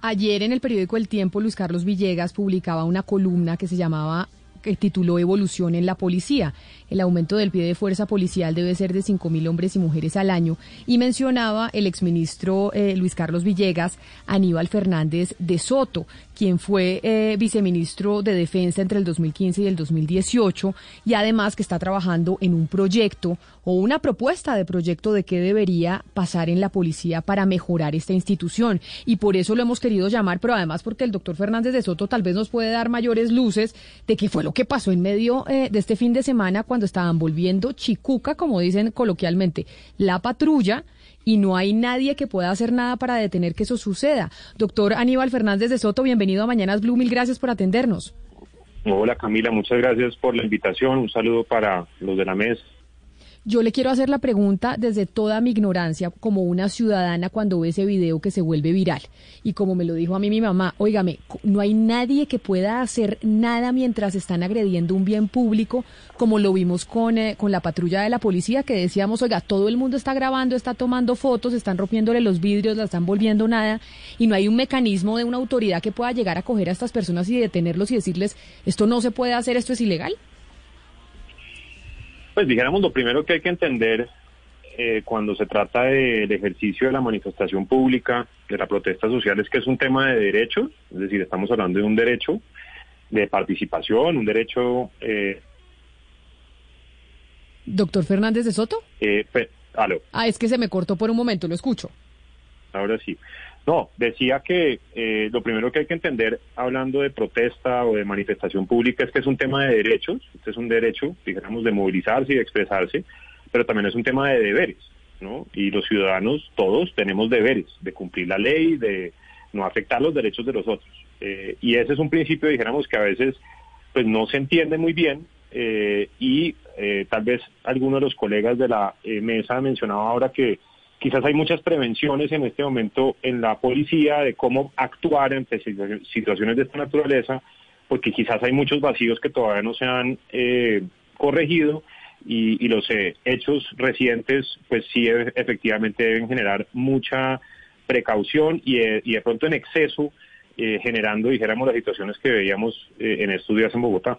Ayer en el periódico El Tiempo, Luis Carlos Villegas publicaba una columna que se llamaba que tituló Evolución en la Policía. El aumento del pie de fuerza policial debe ser de 5.000 hombres y mujeres al año. Y mencionaba el exministro eh, Luis Carlos Villegas, Aníbal Fernández de Soto, quien fue eh, viceministro de Defensa entre el 2015 y el 2018, y además que está trabajando en un proyecto o una propuesta de proyecto de qué debería pasar en la policía para mejorar esta institución. Y por eso lo hemos querido llamar, pero además porque el doctor Fernández de Soto tal vez nos puede dar mayores luces de qué fue lo que pasó en medio eh, de este fin de semana cuando estaban volviendo chicuca, como dicen coloquialmente, la patrulla y no hay nadie que pueda hacer nada para detener que eso suceda. Doctor Aníbal Fernández de Soto, bienvenido a Mañanas Blue, mil gracias por atendernos. Hola Camila, muchas gracias por la invitación, un saludo para los de la mesa yo le quiero hacer la pregunta desde toda mi ignorancia como una ciudadana cuando ve ese video que se vuelve viral. Y como me lo dijo a mí mi mamá, óigame, no hay nadie que pueda hacer nada mientras están agrediendo un bien público, como lo vimos con, eh, con la patrulla de la policía, que decíamos, oiga, todo el mundo está grabando, está tomando fotos, están rompiéndole los vidrios, la están volviendo nada, y no hay un mecanismo de una autoridad que pueda llegar a coger a estas personas y detenerlos y decirles, esto no se puede hacer, esto es ilegal. Pues dijéramos, lo primero que hay que entender eh, cuando se trata del ejercicio de la manifestación pública, de la protesta social, es que es un tema de derechos, es decir, estamos hablando de un derecho de participación, un derecho... Eh, Doctor Fernández de Soto. Eh, Ah, es que se me cortó por un momento, lo escucho. Ahora sí. No, decía que eh, lo primero que hay que entender hablando de protesta o de manifestación pública es que es un tema de derechos, este es un derecho, digamos, de movilizarse y de expresarse, pero también es un tema de deberes, ¿no? Y los ciudadanos, todos, tenemos deberes de cumplir la ley, de no afectar los derechos de los otros. Eh, y ese es un principio, dijéramos, que a veces pues no se entiende muy bien eh, y tal vez alguno de los colegas de la mesa mencionaba ahora que Quizás hay muchas prevenciones en este momento en la policía de cómo actuar ante situaciones de esta naturaleza, porque quizás hay muchos vacíos que todavía no se han eh, corregido y, los eh, hechos recientes, pues sí e, efectivamente deben generar mucha precaución y, eh, y de pronto en exceso, generando, dijéramos, las situaciones que veíamos en estos días en Bogotá.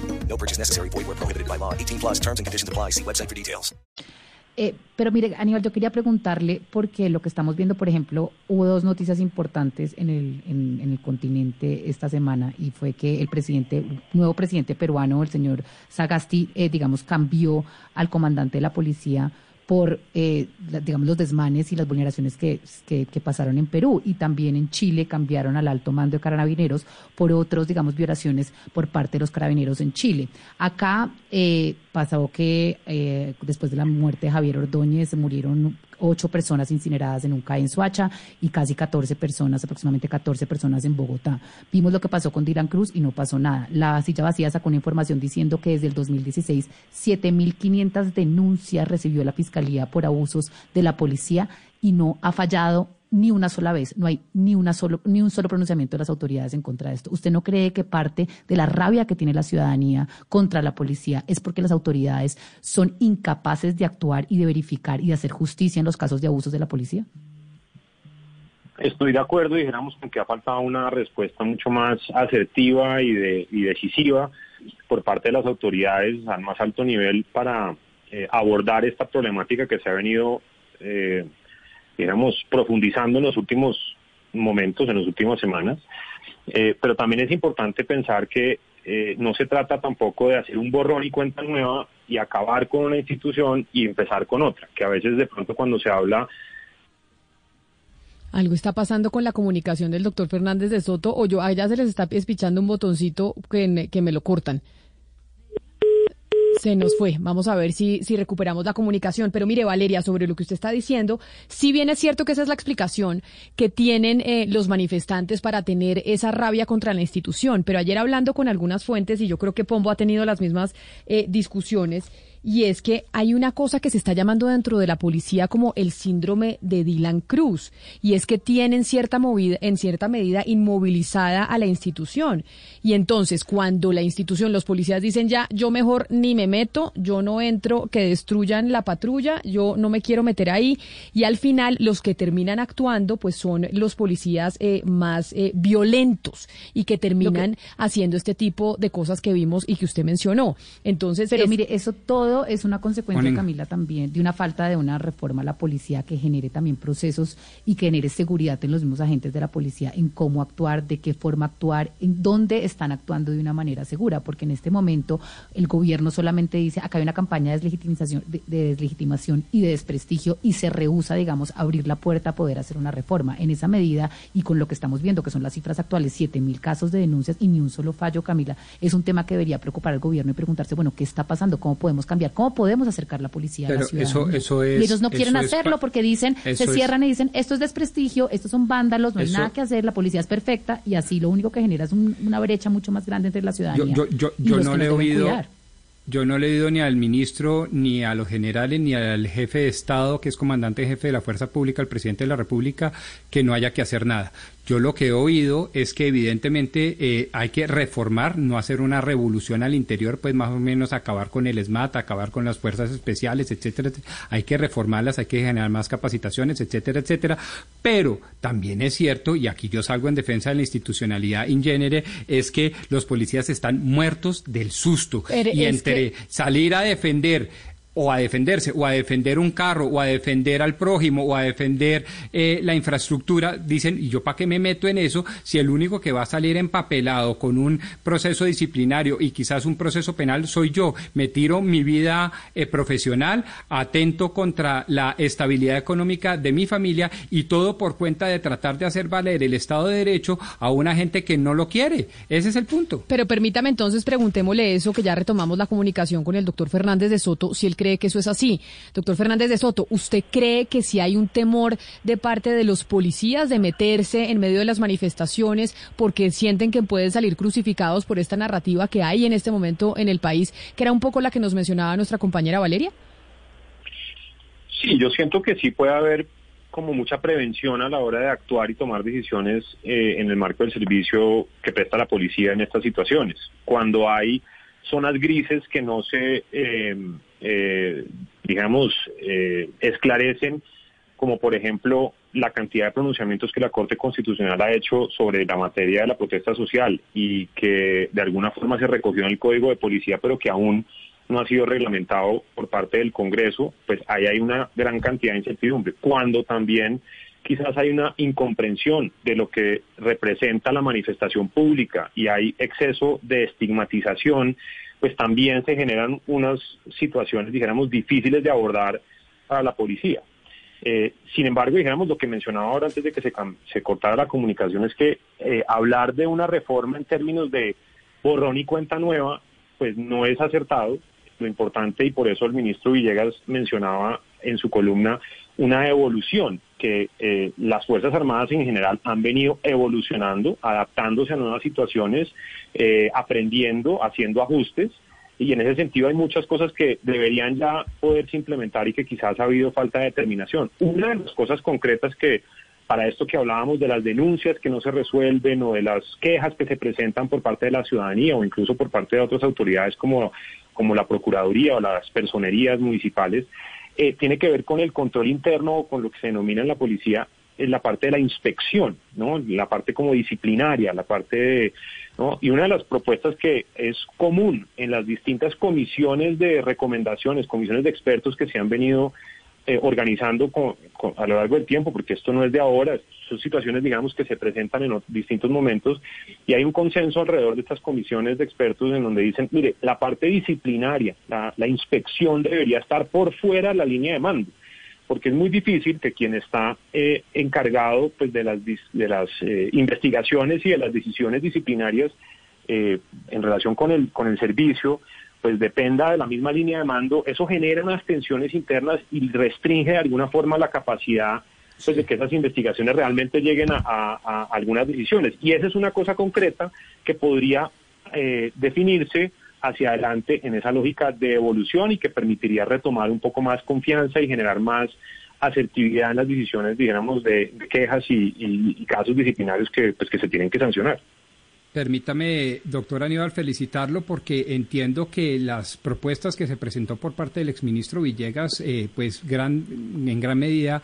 No purchase necessary. Void where prohibited by law. 18 plus terms and conditions apply. See website for details. Eh, pero mire, Aníbal, yo quería preguntarle, porque lo que estamos viendo, por ejemplo, hubo dos noticias importantes en el, en el continente esta semana, y fue que el presidente, nuevo presidente peruano, el señor Sagasti, eh, digamos, cambió al comandante de la policía por, eh, digamos, los desmanes y las vulneraciones que, que, pasaron en Perú. Y también en Chile cambiaron al alto mando de carabineros por otros, digamos, violaciones por parte de los carabineros en Chile. Acá eh, pasó que eh, después de la muerte de Javier Ordóñez murieron ocho personas incineradas en un CAE en Suacha y casi 14 personas, aproximadamente 14 personas en Bogotá. Vimos lo que pasó con Dylan Cruz y no pasó nada. La silla vacía sacó una información diciendo que desde el 2016 7.500 denuncias recibió la Fiscalía por abusos de la policía y no ha fallado ni una sola vez, no hay ni, una solo, ni un solo pronunciamiento de las autoridades en contra de esto. ¿Usted no cree que parte de la rabia que tiene la ciudadanía contra la policía es porque las autoridades son incapaces de actuar y de verificar y de hacer justicia en los casos de abusos de la policía? Estoy de acuerdo, dijéramos, con que ha faltado una respuesta mucho más asertiva y, de, y decisiva por parte de las autoridades al más alto nivel para eh, abordar esta problemática que se ha venido eh, digamos, profundizando en los últimos momentos, en las últimas semanas. Eh, pero también es importante pensar que eh, no se trata tampoco de hacer un borrón y cuenta nueva y acabar con una institución y empezar con otra, que a veces de pronto cuando se habla algo está pasando con la comunicación del doctor Fernández de Soto o yo a ella se les está espichando un botoncito que, que me lo cortan. Se nos fue. Vamos a ver si, si recuperamos la comunicación. Pero mire, Valeria, sobre lo que usted está diciendo, si bien es cierto que esa es la explicación que tienen eh, los manifestantes para tener esa rabia contra la institución. Pero ayer hablando con algunas fuentes, y yo creo que Pombo ha tenido las mismas eh, discusiones, y es que hay una cosa que se está llamando dentro de la policía como el síndrome de Dylan Cruz, y es que tienen cierta movida, en cierta medida inmovilizada a la institución. Y entonces, cuando la institución, los policías dicen ya, yo mejor ni me meto, yo no entro, que destruyan la patrulla, yo no me quiero meter ahí, y al final los que terminan actuando, pues son los policías eh, más eh, violentos y que terminan haciendo este tipo de cosas que vimos y que usted mencionó. Entonces, pero mire, eso todo es una consecuencia, Camila, también de una falta de una reforma a la policía que genere también procesos y que genere seguridad en los mismos agentes de la policía en cómo actuar, de qué forma actuar, en dónde están actuando de una manera segura, porque en este momento el gobierno solamente dice, acá hay una campaña de deslegitimación, de, deslegitimación y de desprestigio y se rehúsa, digamos, abrir la puerta a poder hacer una reforma. En esa medida y con lo que estamos viendo, que son las cifras actuales, siete mil casos de denuncias y ni un solo fallo, Camila, es un tema que debería preocupar al gobierno y preguntarse, bueno, ¿qué está pasando? ¿Cómo podemos cambiar? ¿Cómo podemos acercar la policía a la ciudad? Eso, eso es, y ellos no quieren hacerlo porque dicen, se cierran y dicen, esto es desprestigio, estos son vándalos, no hay nada que hacer, la policía es perfecta y así lo único que genera es una brecha mucho más grande entre la ciudadanía. Yo, yo, yo, no le he oído. Yo no le he oído ni al ministro, ni a los generales, ni al jefe de Estado, que es comandante jefe de la Fuerza Pública, al presidente de la República, que no haya que hacer nada. Yo lo que he oído es que evidentemente eh, hay que reformar, no hacer una revolución al interior, pues más o menos acabar con el SMAT, acabar con las fuerzas especiales, etcétera, etcétera. Hay que reformarlas, hay que generar más capacitaciones, etcétera, etcétera. Pero también es cierto, y aquí yo salgo en defensa de la institucionalidad in genere, es que los policías están muertos del susto. y entre salir a defender o a defenderse, o a defender un carro, o a defender al prójimo, o a defender eh, la infraestructura, dicen, ¿y yo para qué me meto en eso si el único que va a salir empapelado con un proceso disciplinario y quizás un proceso penal soy yo? Me tiro mi vida eh, profesional, atento contra la estabilidad económica de mi familia y todo por cuenta de tratar de hacer valer el Estado de Derecho a una gente que no lo quiere. Ese es el punto. Pero permítame entonces preguntémosle eso, que ya retomamos la comunicación con el doctor Fernández de Soto, si el cree que eso es así. Doctor Fernández de Soto, ¿usted cree que si hay un temor de parte de los policías de meterse en medio de las manifestaciones porque sienten que pueden salir crucificados por esta narrativa que hay en este momento en el país, que era un poco la que nos mencionaba nuestra compañera Valeria? Sí, yo siento que sí puede haber como mucha prevención a la hora de actuar y tomar decisiones eh, en el marco del servicio que presta la policía en estas situaciones. Cuando hay zonas grises que no se, eh, eh, digamos, eh, esclarecen, como por ejemplo la cantidad de pronunciamientos que la Corte Constitucional ha hecho sobre la materia de la protesta social y que de alguna forma se recogió en el Código de Policía, pero que aún no ha sido reglamentado por parte del Congreso, pues ahí hay una gran cantidad de incertidumbre. Cuando también quizás hay una incomprensión de lo que representa la manifestación pública y hay exceso de estigmatización, pues también se generan unas situaciones, dijéramos, difíciles de abordar para la policía. Eh, sin embargo, dijéramos, lo que mencionaba ahora antes de que se, se cortara la comunicación es que eh, hablar de una reforma en términos de borrón y cuenta nueva, pues no es acertado. Lo importante, y por eso el ministro Villegas mencionaba en su columna una evolución, que eh, las Fuerzas Armadas en general han venido evolucionando, adaptándose a nuevas situaciones, eh, aprendiendo, haciendo ajustes, y en ese sentido hay muchas cosas que deberían ya poderse implementar y que quizás ha habido falta de determinación. Una de las cosas concretas que para esto que hablábamos de las denuncias que no se resuelven o de las quejas que se presentan por parte de la ciudadanía o incluso por parte de otras autoridades como, como la Procuraduría o las personerías municipales, eh, tiene que ver con el control interno o con lo que se denomina en la policía en la parte de la inspección, ¿no? La parte como disciplinaria, la parte de, ¿no? Y una de las propuestas que es común en las distintas comisiones de recomendaciones, comisiones de expertos que se han venido eh, organizando a lo largo del tiempo, porque esto no es de ahora, son situaciones, digamos, que se presentan en distintos momentos y hay un consenso alrededor de estas comisiones de expertos en donde dicen, mire, la parte disciplinaria, la, inspección debería estar por fuera de la línea de mando porque es muy difícil que quien está eh, encargado pues de las de las eh, investigaciones y de las decisiones disciplinarias en relación con el con el servicio pues dependa de la misma línea de mando, eso genera unas tensiones internas y restringe de alguna forma la capacidad pues, de que esas investigaciones realmente lleguen a, algunas decisiones. Y esa es una cosa concreta que podría eh, definirse hacia adelante en esa lógica de evolución y que permitiría retomar un poco más confianza y generar más asertividad en las decisiones, digamos, de, quejas y, casos disciplinarios que, pues, que se tienen que sancionar. Permítame, doctor Aníbal, felicitarlo porque entiendo que las propuestas que se presentó por parte del exministro Villegas, eh, pues gran, en gran medida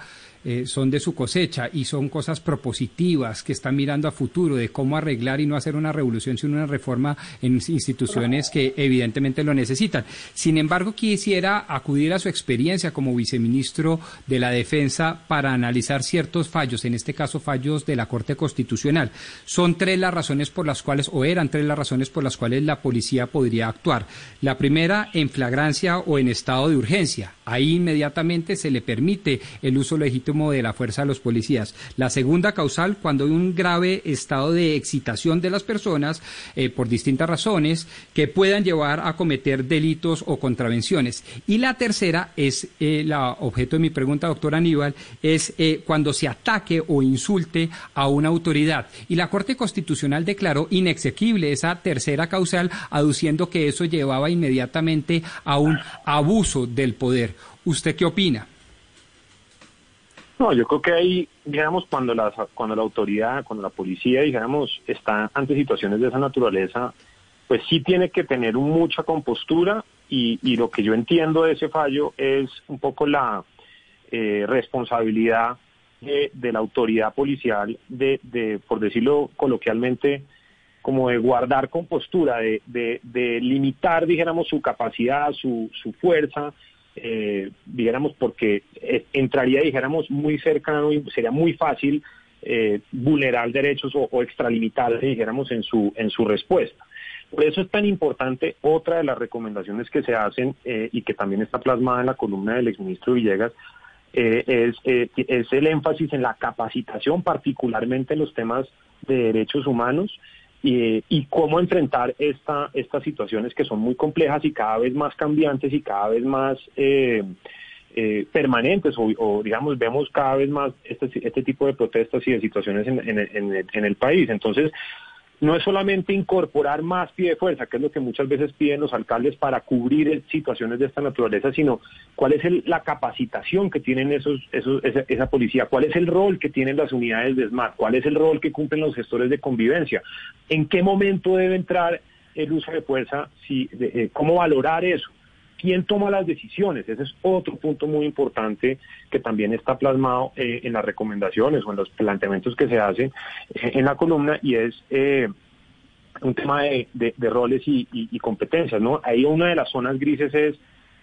eh, son de su cosecha y son cosas propositivas que están mirando a futuro de cómo arreglar y no hacer una revolución, sino una reforma en instituciones que evidentemente lo necesitan. Sin embargo, quisiera acudir a su experiencia como viceministro de la Defensa para analizar ciertos fallos, en este caso fallos de la Corte Constitucional. Son tres las razones por las cuales, o eran tres las razones por las cuales la policía podría actuar. La primera, en flagrancia o en estado de urgencia. Ahí inmediatamente se le permite el uso legítimo de la fuerza de los policías. La segunda causal, cuando hay un grave estado de excitación de las personas eh, por distintas razones que puedan llevar a cometer delitos o contravenciones. Y la tercera es, eh, la objeto de mi pregunta, doctor Aníbal, es eh, cuando se ataque o insulte a una autoridad. Y la Corte Constitucional declaró inexequible esa tercera causal, aduciendo que eso llevaba inmediatamente a un abuso del poder. ¿Usted qué opina? No, yo creo que ahí, digamos, cuando la, cuando la autoridad, cuando la policía, digamos, está ante situaciones de esa naturaleza, pues sí tiene que tener mucha compostura y, y lo que yo entiendo de ese fallo es un poco la eh, responsabilidad de, de, la autoridad policial de, de, por decirlo coloquialmente, como de guardar compostura, de, de, de limitar, dijéramos, su capacidad, su, su fuerza, eh, dijéramos, porque eh, entraría, dijéramos, muy cercano y sería muy fácil eh, vulnerar derechos o, extralimitar, dijéramos, en su, en su respuesta. Por eso es tan importante otra de las recomendaciones que se hacen eh, y que también está plasmada en la columna del exministro Villegas, es, es el énfasis en la capacitación, particularmente en los temas de derechos humanos, y, cómo enfrentar esta, estas situaciones que son muy complejas y cada vez más cambiantes y cada vez más eh, eh, permanentes o, digamos vemos cada vez más este, este tipo de protestas y de situaciones en, en, en el país. Entonces, no es solamente incorporar más pie de fuerza, que es lo que muchas veces piden los alcaldes para cubrir situaciones de esta naturaleza, sino cuál es la capacitación que tienen esos, esa, policía, cuál es el rol que tienen las unidades de SMART, cuál es el rol que cumplen los gestores de convivencia, en qué momento debe entrar el uso de fuerza, eh, cómo valorar eso quién toma las decisiones. Ese es otro punto muy importante que también está plasmado eh, en las recomendaciones o en los planteamientos que se hacen eh, en la columna y es eh, un tema de, roles y, y, competencias. ¿no? Ahí una de las zonas grises es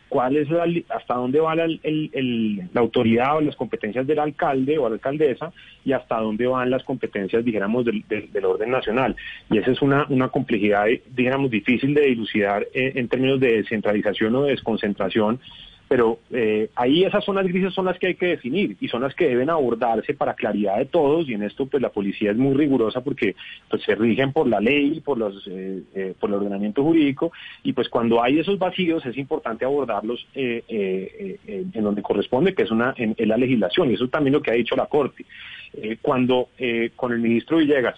cuál es la, hasta dónde va la, la autoridad o las competencias del alcalde o la alcaldesa y hasta dónde van las competencias, dijéramos, del, orden nacional. Y esa es una, una complejidad, dijéramos, difícil de dilucidar en términos de descentralización o de desconcentración pero eh, ahí esas zonas grises son las que hay que definir y son las que deben abordarse para claridad de todos y en esto pues la policía es muy rigurosa porque pues se rigen por la ley, por los eh, eh, por el ordenamiento jurídico y pues cuando hay esos vacíos es importante abordarlos en donde corresponde que es una en, la legislación y eso es también lo que ha dicho la corte. Cuando con el ministro Villegas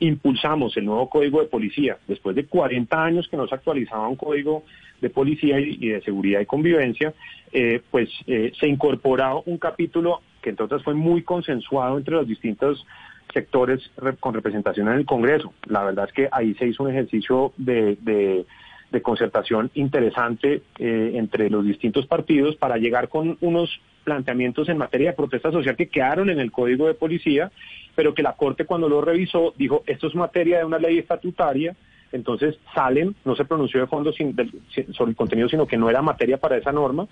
impulsamos el nuevo código de policía después de 40 años que no se actualizaba un código de policía y, de seguridad y convivencia, eh, pues eh, se incorpora un capítulo que entonces fue muy consensuado entre los distintos sectores con representación en el Congreso. La verdad es que ahí se hizo un ejercicio de, de, concertación interesante eh, entre los distintos partidos para llegar con unos planteamientos en materia de protesta social que quedaron en el Código de Policía, pero que la Corte cuando lo revisó dijo, esto es materia de una ley estatutaria, entonces salen, no se pronunció de fondo sobre el contenido, sino que no era materia para esa norma,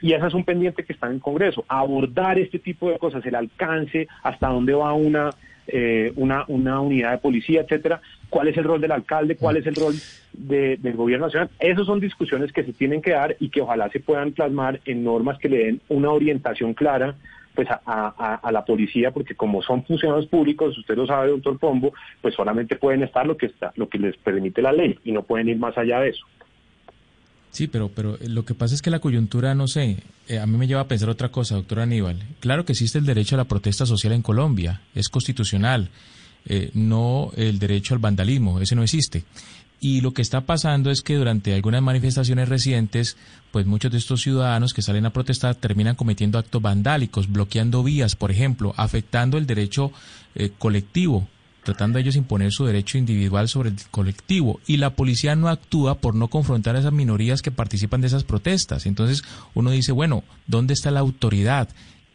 y ese es un pendiente que está en el Congreso, abordar este tipo de cosas, el alcance, hasta dónde va una, eh, una, una unidad de policía, etcétera, cuál es el rol del alcalde, cuál es el rol del gobierno nacional. Esas son discusiones que se tienen que dar y que ojalá se puedan plasmar en normas que le den una orientación clara pues a, la policía, porque como son funcionarios públicos, usted lo sabe, doctor Pombo, pues solamente pueden estar lo que está, lo que les permite la ley y no pueden ir más allá de eso. Sí, pero, pero lo que pasa es que la coyuntura, no sé, eh, a mí me lleva a pensar otra cosa, doctor Aníbal. Claro que existe el derecho a la protesta social en Colombia, es constitucional, eh, no el derecho al vandalismo, ese no existe. Y lo que está pasando es que durante algunas manifestaciones recientes, pues muchos de estos ciudadanos que salen a protestar terminan cometiendo actos vandálicos, bloqueando vías, por ejemplo, afectando el derecho eh, colectivo, tratando ellos imponer su derecho individual sobre el colectivo. Y la policía no actúa por no confrontar a esas minorías que participan de esas protestas. Entonces uno dice, bueno, ¿dónde está la autoridad?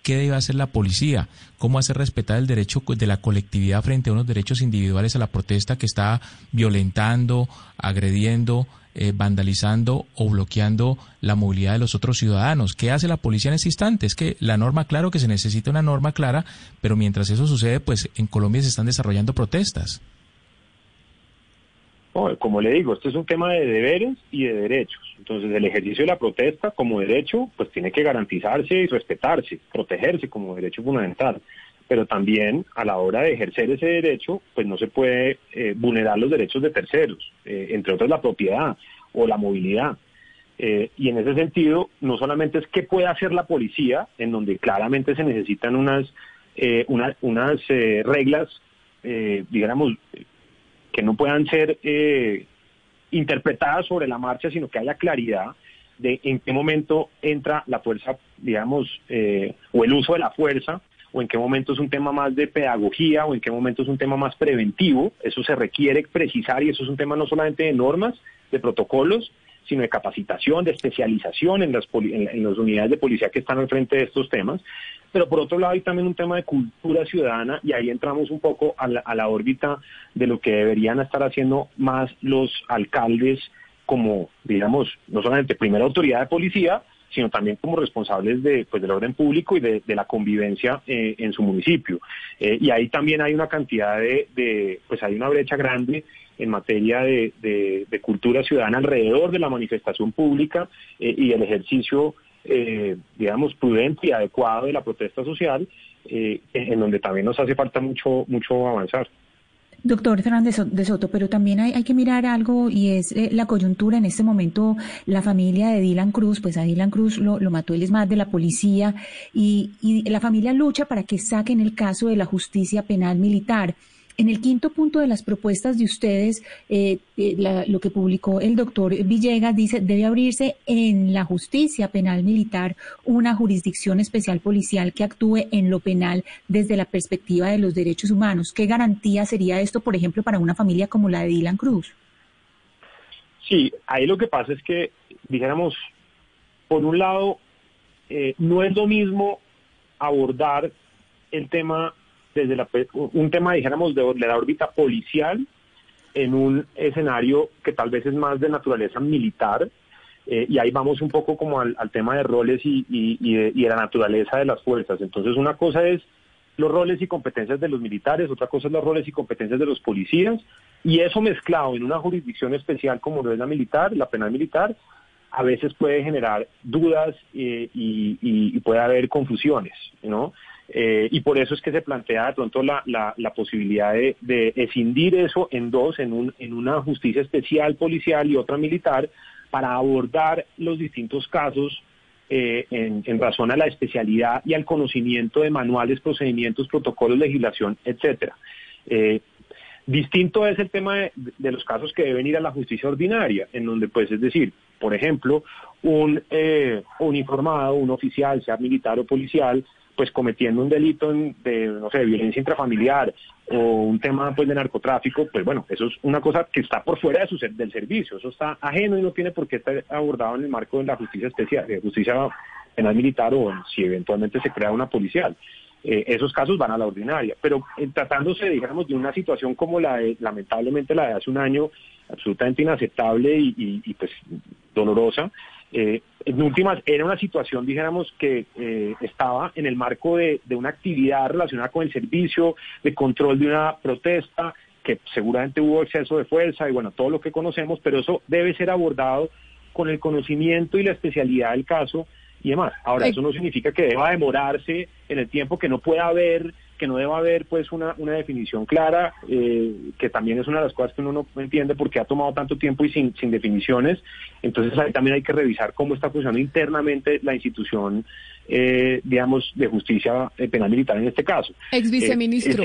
qué debe hacer la policía, cómo hacer respetar el derecho de la colectividad frente a unos derechos individuales a la protesta que está violentando, agrediendo, eh, vandalizando o bloqueando la movilidad de los otros ciudadanos. ¿Qué hace la policía en este instante? Es que la norma, claro que se necesita una norma clara, pero mientras eso sucede, pues en Colombia se están desarrollando protestas como le digo, esto es un tema de deberes y de derechos. Entonces, el ejercicio de la protesta como derecho, pues tiene que garantizarse y respetarse, protegerse como derecho fundamental. Pero también a la hora de ejercer ese derecho, pues no se puede eh, vulnerar los derechos de terceros, eh, entre otros la propiedad o la movilidad. Eh, y en ese sentido, no solamente es qué puede hacer la policía, en donde claramente se necesitan unas, unas reglas, digamos, que no puedan ser interpretadas sobre la marcha, sino que haya claridad de en qué momento entra la fuerza, digamos, o el uso de la fuerza, o en qué momento es un tema más de pedagogía, o en qué momento es un tema más preventivo. Eso se requiere precisar y eso es un tema no solamente de normas, de protocolos, sino de capacitación, de especialización en las, en las unidades de policía que están al frente de estos temas. Pero por otro lado hay también un tema de cultura ciudadana y ahí entramos un poco a la, órbita de lo que deberían estar haciendo más los alcaldes como, digamos, no solamente primera autoridad de policía, sino también como responsables de, pues, del orden público y de, la convivencia eh, en su municipio. Eh, y ahí también hay una cantidad de, pues hay una brecha grande en materia de, cultura ciudadana alrededor de la manifestación pública eh, y el ejercicio digamos, prudente y adecuado de la protesta social, en donde también nos hace falta mucho, mucho avanzar. Doctor Fernández de Soto, pero también hay, hay que mirar algo y es eh, la coyuntura. En este momento, la familia de Dylan Cruz, pues a Dylan Cruz lo, lo mató el ESMAD de la policía y, y la familia lucha para que saquen el caso de la justicia penal militar. En el quinto punto de las propuestas de ustedes, eh, eh, lo que publicó el doctor Villegas dice, debe abrirse en la justicia penal militar una jurisdicción especial policial que actúe en lo penal desde la perspectiva de los derechos humanos. ¿Qué garantía sería esto, por ejemplo, para una familia como la de Dylan Cruz? Sí, ahí lo que pasa es que, dijéramos, por un lado, eh, no es lo mismo abordar el tema desde la, un tema, dijéramos, de, la órbita policial en un escenario que tal vez es más de naturaleza militar, eh, y ahí vamos un poco como al, tema de roles y, y, de, y, de, la naturaleza de las fuerzas. Entonces, una cosa es los roles y competencias de los militares, otra cosa es los roles y competencias de los policías, y eso mezclado en una jurisdicción especial como lo es la militar, la penal militar, a veces puede generar dudas eh, y, puede haber confusiones, ¿no? Eh, y por eso es que se plantea de pronto la, posibilidad de, de, escindir eso en dos, en, un, en una justicia especial policial y otra militar, para abordar los distintos casos eh, en, en, razón a la especialidad y al conocimiento de manuales, procedimientos, protocolos, legislación, etcétera. Eh, distinto es el tema de, los casos que deben ir a la justicia ordinaria, en donde, pues, es decir, por ejemplo, un uniformado, un oficial, sea militar o policial, pues cometiendo un delito de, no sé, violencia intrafamiliar o un tema pues de narcotráfico, pues bueno, eso es una cosa que está por fuera de su, del servicio, eso está ajeno y no tiene por qué estar abordado en el marco de la justicia especial, de justicia penal militar o si eventualmente se crea una policial. Eh, esos casos van a la ordinaria. Pero eh, tratándose, digamos, de una situación como la de, lamentablemente, la de hace un año, absolutamente inaceptable y, pues dolorosa, eh, en últimas, era una situación, dijéramos, que estaba en el marco de, de, una actividad relacionada con el servicio, de control de una protesta, que seguramente hubo exceso de fuerza y bueno, todo lo que conocemos, pero eso debe ser abordado con el conocimiento y la especialidad del caso y demás. Ahora, eso no significa que deba demorarse en el tiempo, que no pueda haber, que no deba haber pues una, una definición clara, eh, que también es una de las cosas que uno no entiende porque ha tomado tanto tiempo y sin, sin definiciones. Entonces ahí también hay que revisar cómo está funcionando internamente la institución, eh, digamos, de justicia eh, penal militar en este caso. Ex viceministro.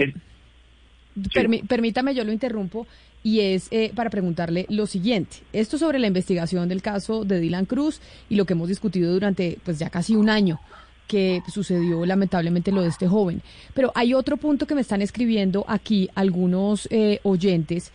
Permítame, yo lo interrumpo y es eh, para preguntarle lo siguiente. Esto sobre la investigación del caso de Dylan Cruz y lo que hemos discutido durante pues ya casi un año que sucedió lamentablemente lo de este joven. Pero hay otro punto que me están escribiendo aquí algunos eh, oyentes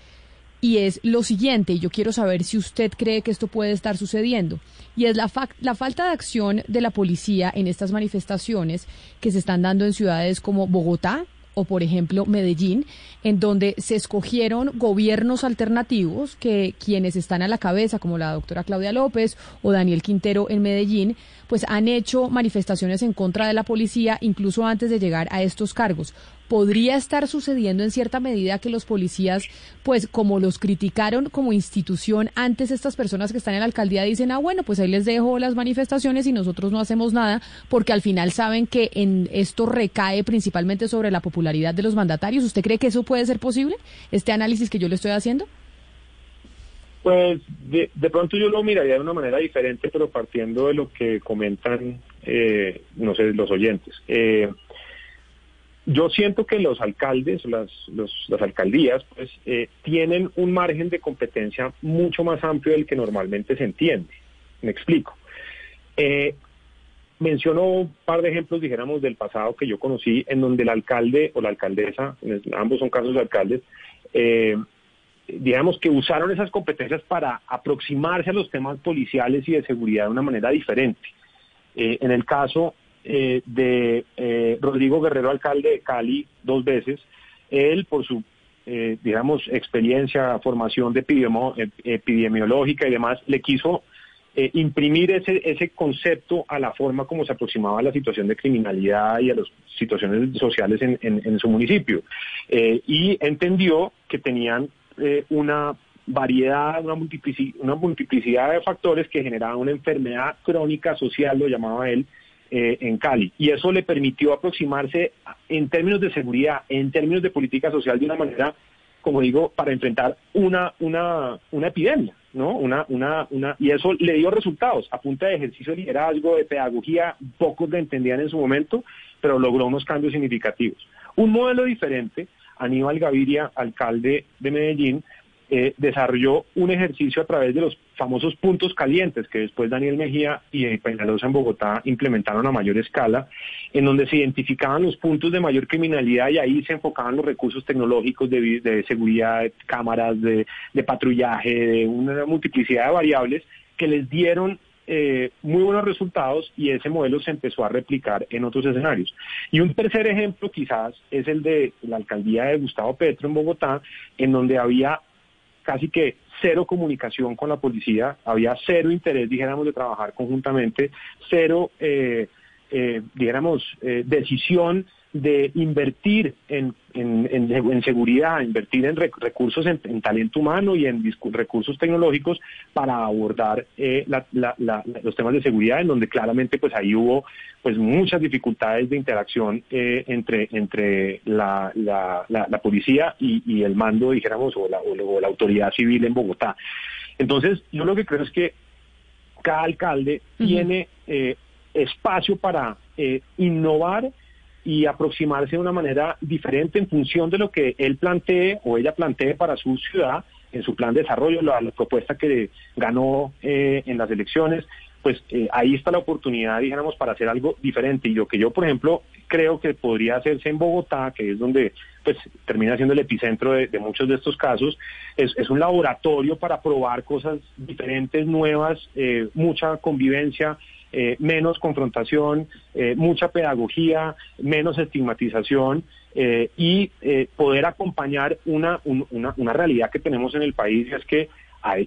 y es lo siguiente, y yo quiero saber si usted cree que esto puede estar sucediendo, y es la, la falta de acción de la policía en estas manifestaciones que se están dando en ciudades como Bogotá, o por ejemplo Medellín, en donde se escogieron gobiernos alternativos que quienes están a la cabeza, como la doctora Claudia López o Daniel Quintero en Medellín, pues han hecho manifestaciones en contra de la policía incluso antes de llegar a estos cargos podría estar sucediendo en cierta medida que los policías, pues como los criticaron como institución antes estas personas que están en la alcaldía dicen, ah, bueno, pues ahí les dejo las manifestaciones y nosotros no hacemos nada, porque al final saben que en esto recae principalmente sobre la popularidad de los mandatarios. ¿Usted cree que eso puede ser posible? Este análisis que yo le estoy haciendo. Pues de, pronto yo lo miraría de una manera diferente, pero partiendo de lo que comentan, eh, no sé, los oyentes. Eh, yo siento que los alcaldes, las, las alcaldías, pues eh, tienen un margen de competencia mucho más amplio del que normalmente se entiende. Me explico. Eh, menciono un par de ejemplos, dijéramos, del pasado que yo conocí, en donde el alcalde o la alcaldesa, ambos son casos de alcaldes, eh, digamos que usaron esas competencias para aproximarse a los temas policiales y de seguridad de una manera diferente. en el caso eh, de eh, Rodrigo Guerrero, alcalde de Cali, dos veces. Él, por su, eh, digamos, experiencia, formación de epidemiológica y demás, le quiso imprimir ese, ese concepto a la forma como se aproximaba a la situación de criminalidad y a las situaciones sociales en, en su municipio. y entendió que tenían una variedad, una multiplicidad, una multiplicidad de factores que generaban una enfermedad crónica social, lo llamaba él, eh, en Cali. Y eso le permitió aproximarse en términos de seguridad, en términos de política social de una manera, como digo, para enfrentar una, una, una epidemia, ¿no? Una, una, una, y eso le dio resultados a punta de ejercicio de liderazgo, de pedagogía, pocos le entendían en su momento, pero logró unos cambios significativos. Un modelo diferente, Aníbal Gaviria, alcalde de Medellín, eh, desarrolló un ejercicio a través de los famosos puntos calientes que después Daniel Mejía y Peñalosa en Bogotá implementaron a mayor escala, en donde se identificaban los puntos de mayor criminalidad y ahí se enfocaban los recursos tecnológicos de, seguridad, de cámaras, de, patrullaje, de una multiplicidad de variables que les dieron eh, muy buenos resultados y ese modelo se empezó a replicar en otros escenarios. Y un tercer ejemplo quizás es el de la alcaldía de Gustavo Petro en Bogotá, en donde había casi que cero comunicación con la policía, había cero interés, dijéramos, de trabajar conjuntamente, cero, eh, eh, dijéramos, eh, decisión de invertir en, en, seguridad, invertir en recursos en, talento humano y en recursos tecnológicos para abordar eh, los temas de seguridad, en donde claramente pues ahí hubo pues muchas dificultades de interacción eh, entre, entre la, policía y, el mando, dijéramos, o la, o la autoridad civil en Bogotá. Entonces, yo lo que creo es que cada alcalde tiene eh, espacio para innovar y aproximarse de una manera diferente en función de lo que él plantee o ella plantee para su ciudad en su plan de desarrollo, la, propuesta que ganó eh, en las elecciones, pues eh, ahí está la oportunidad, dijéramos, para hacer algo diferente. Y lo que yo, por ejemplo, creo que podría hacerse en Bogotá, que es donde pues termina siendo el epicentro de, muchos de estos casos, es, es, un laboratorio para probar cosas diferentes, nuevas, eh, mucha convivencia, eh, menos confrontación, eh, mucha pedagogía, menos estigmatización eh, y poder acompañar una, una, una realidad que tenemos en el país y es que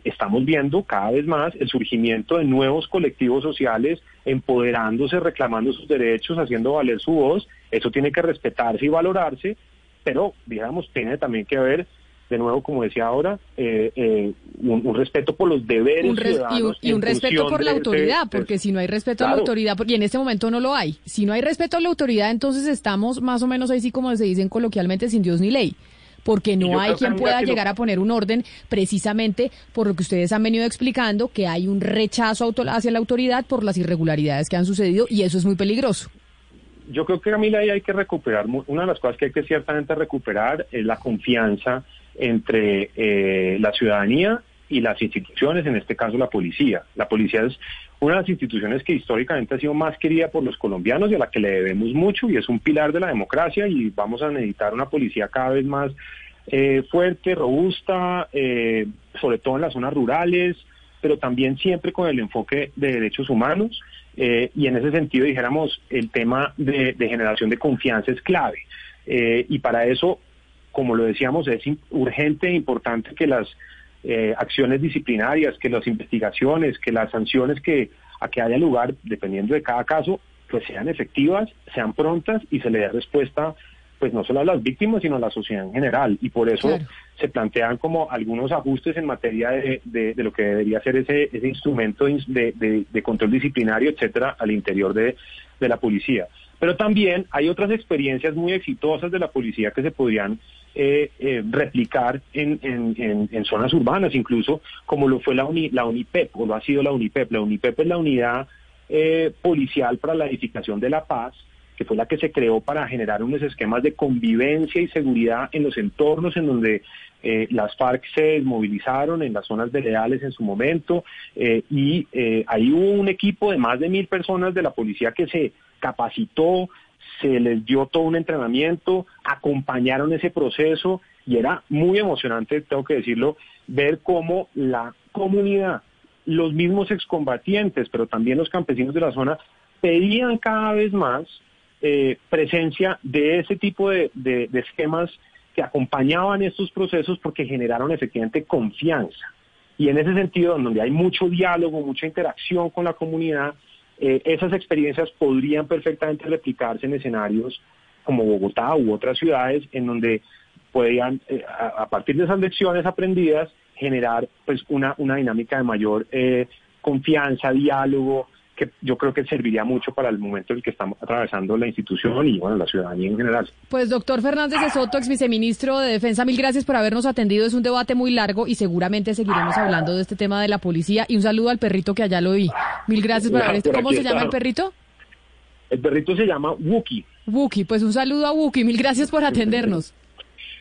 estamos viendo cada vez más el surgimiento de nuevos colectivos sociales empoderándose, reclamando sus derechos, haciendo valer su voz. Eso tiene que respetarse y valorarse, pero digamos, tiene también que haber de nuevo, como decía ahora, eh, eh, un, respeto por los deberes un ciudadanos y, un, respeto por la autoridad, porque si no hay respeto a la autoridad, y en este momento no lo hay, si no hay respeto a la autoridad, entonces estamos más o menos así como se dicen coloquialmente, sin Dios ni ley porque no hay quien pueda llegar a poner un orden precisamente por lo que ustedes han venido explicando, que hay un rechazo hacia la autoridad por las irregularidades que han sucedido y eso es muy peligroso. Yo creo que Camila ahí hay que recuperar, una de las cosas que hay que ciertamente recuperar es la confianza entre eh, la ciudadanía y las instituciones, en este caso la policía. La policía es una de las instituciones que históricamente ha sido más querida por los colombianos y a la que le debemos mucho y es un pilar de la democracia y vamos a necesitar una policía cada vez más eh, fuerte, robusta, eh, sobre todo en las zonas rurales, pero también siempre con el enfoque de derechos humanos y en ese sentido dijéramos el tema de, de generación de confianza es clave y para eso como lo decíamos, es urgente e importante que las eh, acciones disciplinarias, que las investigaciones, que las sanciones que a que haya lugar, dependiendo de cada caso, pues sean efectivas, sean prontas y se le dé respuesta pues no solo a las víctimas, sino a la sociedad en general. Y por eso se plantean como algunos ajustes en materia de, de, lo que debería ser ese, ese instrumento de, de, control disciplinario, etcétera, al interior de, la policía. Pero también hay otras experiencias muy exitosas de la policía que se podrían eh, eh, replicar en, en, zonas urbanas, incluso como lo fue la, la UNIPEP o lo ha sido la UNIPEP. La UNIPEP es la unidad eh, policial para la edificación de la paz que fue la que se creó para generar unos esquemas de convivencia y seguridad en los entornos en donde las FARC se desmovilizaron en las zonas veredales en su momento y ahí hubo un equipo de más de mil personas de la policía que se capacitó, se les dio todo un entrenamiento, acompañaron ese proceso y era muy emocionante, tengo que decirlo, ver cómo la comunidad, los mismos excombatientes, pero también los campesinos de la zona, pedían cada vez más eh, presencia de ese tipo de, de esquemas que acompañaban estos procesos porque generaron efectivamente confianza. Y en ese sentido, donde hay mucho diálogo, mucha interacción con la comunidad, eh, esas experiencias podrían perfectamente replicarse en escenarios como Bogotá u otras ciudades en donde podrían, eh, a, partir de esas lecciones aprendidas, generar pues una, una dinámica de mayor eh, confianza, diálogo, que yo creo que serviría mucho para el momento en el que estamos atravesando la institución y bueno, la ciudadanía en general. Pues doctor Fernández de Soto, ex viceministro de Defensa, mil gracias por habernos atendido. Es un debate muy largo y seguramente seguiremos hablando de este tema de la policía. Y un saludo al perrito que allá lo vi. Mil gracias por haber ¿Cómo se llama el perrito? El perrito se llama Wookie. Wookie, pues un saludo a Wookie. Mil gracias por atendernos.